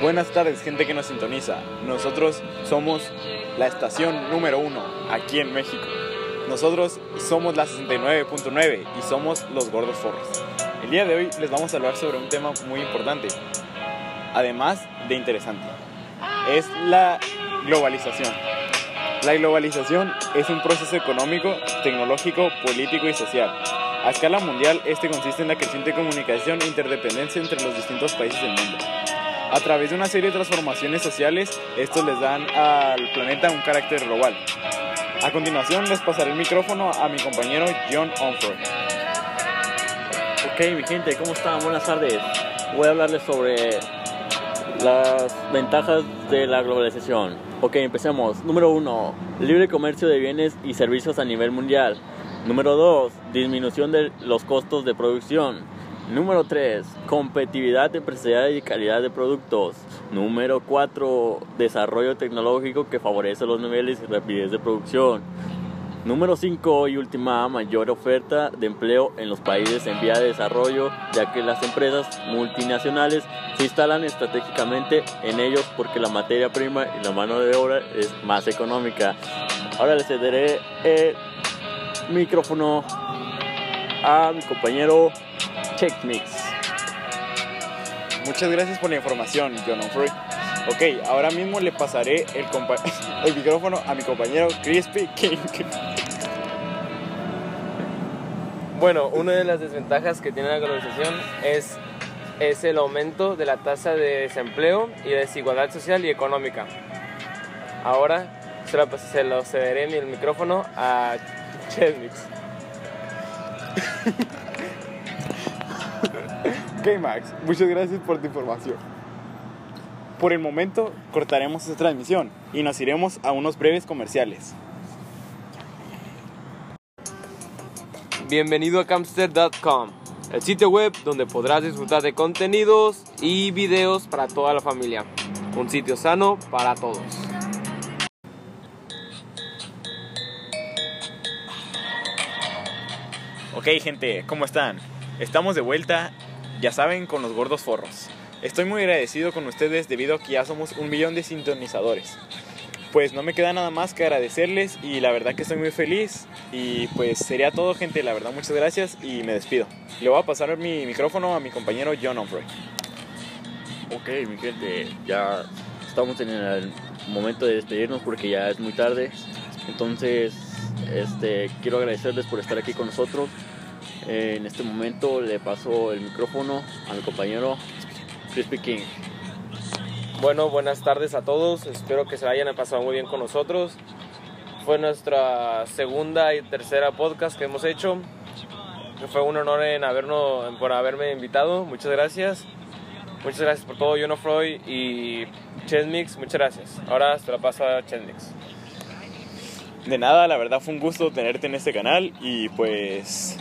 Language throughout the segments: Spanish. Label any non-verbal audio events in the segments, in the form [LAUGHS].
Buenas tardes, gente que nos sintoniza. Nosotros somos la estación número uno aquí en México. Nosotros somos la 69.9 y somos los gordos forros. El día de hoy les vamos a hablar sobre un tema muy importante, además de interesante. Es la globalización. La globalización es un proceso económico, tecnológico, político y social. A escala mundial, este consiste en la creciente comunicación e interdependencia entre los distintos países del mundo. A través de una serie de transformaciones sociales, estos les dan al planeta un carácter global. A continuación, les pasaré el micrófono a mi compañero John Onford. Ok, mi gente, ¿cómo están? Buenas tardes. Voy a hablarles sobre las ventajas de la globalización. Ok, empecemos. Número uno, libre comercio de bienes y servicios a nivel mundial. Número 2. Disminución de los costos de producción. Número 3. Competitividad empresarial y calidad de productos. Número 4. Desarrollo tecnológico que favorece los niveles y rapidez de producción. Número 5 y última, mayor oferta de empleo en los países en vía de desarrollo, ya que las empresas multinacionales se instalan estratégicamente en ellos porque la materia prima y la mano de obra es más económica. Ahora les cederé el micrófono a mi compañero Checkmix. Muchas gracias por la información, John Onfroy. Ok, ahora mismo le pasaré el, [LAUGHS] el micrófono a mi compañero Crispy King. Bueno, una de las desventajas que tiene la globalización es, es el aumento de la tasa de desempleo y de desigualdad social y económica. Ahora se lo, se lo cederé el micrófono a [LAUGHS] Chesmix. [LAUGHS] ok, Max, muchas gracias por tu información. Por el momento cortaremos esta transmisión y nos iremos a unos breves comerciales. Bienvenido a Campster.com, el sitio web donde podrás disfrutar de contenidos y videos para toda la familia. Un sitio sano para todos. Ok gente, ¿cómo están? Estamos de vuelta, ya saben, con los gordos forros. Estoy muy agradecido con ustedes debido a que ya somos un millón de sintonizadores pues no me queda nada más que agradecerles y la verdad que estoy muy feliz y pues sería todo gente, la verdad muchas gracias y me despido. Le voy a pasar mi micrófono a mi compañero John Onfroy. Ok, mi gente, ya estamos en el momento de despedirnos porque ya es muy tarde. Entonces, este, quiero agradecerles por estar aquí con nosotros. En este momento le paso el micrófono a mi compañero Crispy King. Bueno, buenas tardes a todos. Espero que se hayan pasado muy bien con nosotros. Fue nuestra segunda y tercera podcast que hemos hecho. Fue un honor en habernos, por haberme invitado. Muchas gracias. Muchas gracias por todo, Jono Freud y Chesmix. Muchas gracias. Ahora se la paso a Chesmix. De nada, la verdad fue un gusto tenerte en este canal y pues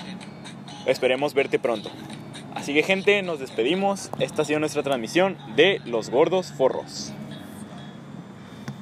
esperemos verte pronto. Así que gente, nos despedimos. Esta ha sido nuestra transmisión de Los Gordos Forros.